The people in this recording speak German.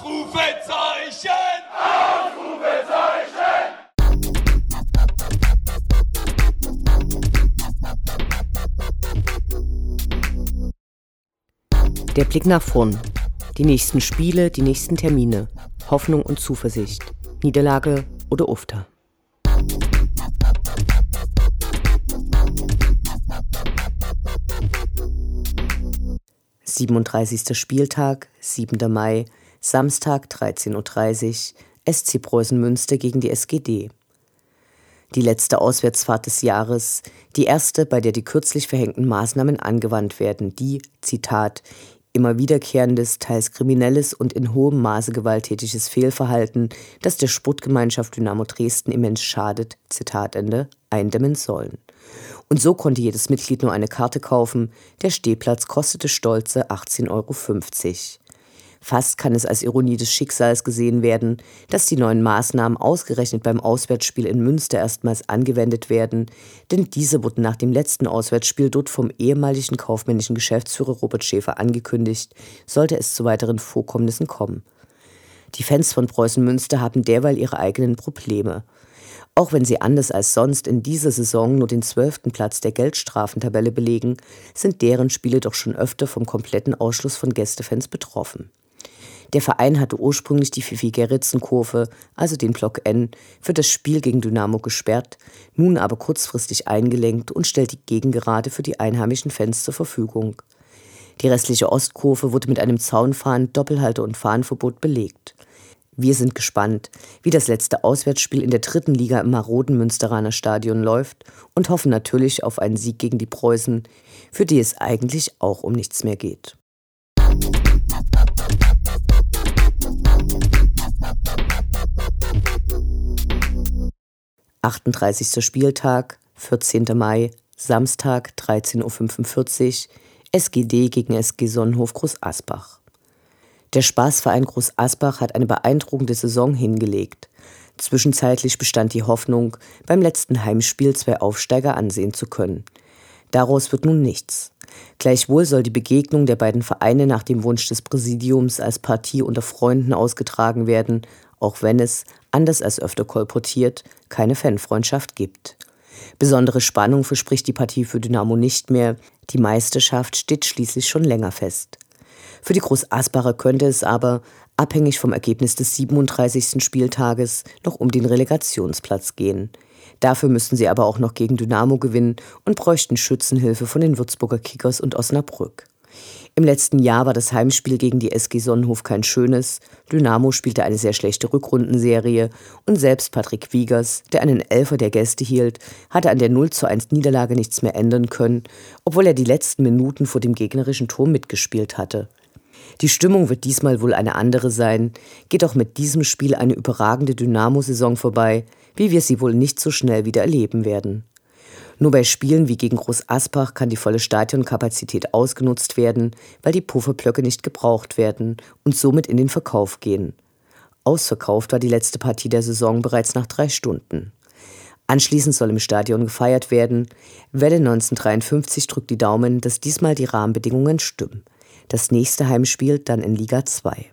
Ausrufezeichen! Ausrufezeichen! Der Blick nach vorn. Die nächsten Spiele, die nächsten Termine. Hoffnung und Zuversicht. Niederlage oder Ufter. 37. Spieltag, 7. Mai, Samstag 13.30 Uhr, SC Preußen Münster gegen die SGD. Die letzte Auswärtsfahrt des Jahres, die erste, bei der die kürzlich verhängten Maßnahmen angewandt werden, die, Zitat, immer wiederkehrendes, teils kriminelles und in hohem Maße gewalttätiges Fehlverhalten, das der Sportgemeinschaft Dynamo Dresden immens schadet, Zitat Ende, eindämmen sollen. Und so konnte jedes Mitglied nur eine Karte kaufen. Der Stehplatz kostete stolze 18,50 Euro. Fast kann es als Ironie des Schicksals gesehen werden, dass die neuen Maßnahmen ausgerechnet beim Auswärtsspiel in Münster erstmals angewendet werden, denn diese wurden nach dem letzten Auswärtsspiel dort vom ehemaligen kaufmännischen Geschäftsführer Robert Schäfer angekündigt, sollte es zu weiteren Vorkommnissen kommen. Die Fans von Preußen Münster haben derweil ihre eigenen Probleme. Auch wenn sie anders als sonst in dieser Saison nur den zwölften Platz der Geldstrafentabelle belegen, sind deren Spiele doch schon öfter vom kompletten Ausschluss von Gästefans betroffen. Der Verein hatte ursprünglich die Fifi-Gerritsen-Kurve, also den Block N, für das Spiel gegen Dynamo gesperrt, nun aber kurzfristig eingelenkt und stellt die Gegengerade für die einheimischen Fans zur Verfügung. Die restliche Ostkurve wurde mit einem Zaunfahren, Doppelhalter und Fahnenverbot belegt. Wir sind gespannt, wie das letzte Auswärtsspiel in der dritten Liga im maroden Münsteraner Stadion läuft und hoffen natürlich auf einen Sieg gegen die Preußen, für die es eigentlich auch um nichts mehr geht. Achtunddreißigster Spieltag, 14. Mai, Samstag, 13.45 Uhr, SGD gegen SG Sonnenhof Groß Asbach. Der Spaßverein Groß Asbach hat eine beeindruckende Saison hingelegt. Zwischenzeitlich bestand die Hoffnung, beim letzten Heimspiel zwei Aufsteiger ansehen zu können. Daraus wird nun nichts. Gleichwohl soll die Begegnung der beiden Vereine nach dem Wunsch des Präsidiums als Partie unter Freunden ausgetragen werden, auch wenn es, anders als öfter kolportiert, keine Fanfreundschaft gibt. Besondere Spannung verspricht die Partie für Dynamo nicht mehr, die Meisterschaft steht schließlich schon länger fest. Für die Großasbacher könnte es aber, abhängig vom Ergebnis des 37. Spieltages, noch um den Relegationsplatz gehen. Dafür müssten sie aber auch noch gegen Dynamo gewinnen und bräuchten Schützenhilfe von den Würzburger Kickers und Osnabrück. Im letzten Jahr war das Heimspiel gegen die SG Sonnenhof kein schönes. Dynamo spielte eine sehr schlechte Rückrundenserie und selbst Patrick Wiegers, der einen Elfer der Gäste hielt, hatte an der 0 zu 1 Niederlage nichts mehr ändern können, obwohl er die letzten Minuten vor dem gegnerischen Tor mitgespielt hatte. Die Stimmung wird diesmal wohl eine andere sein, geht auch mit diesem Spiel eine überragende Dynamo-Saison vorbei, wie wir sie wohl nicht so schnell wieder erleben werden. Nur bei Spielen wie gegen Groß Asbach kann die volle Stadionkapazität ausgenutzt werden, weil die Pufferblöcke nicht gebraucht werden und somit in den Verkauf gehen. Ausverkauft war die letzte Partie der Saison bereits nach drei Stunden. Anschließend soll im Stadion gefeiert werden. Welle 1953 drückt die Daumen, dass diesmal die Rahmenbedingungen stimmen. Das nächste Heimspiel dann in Liga 2.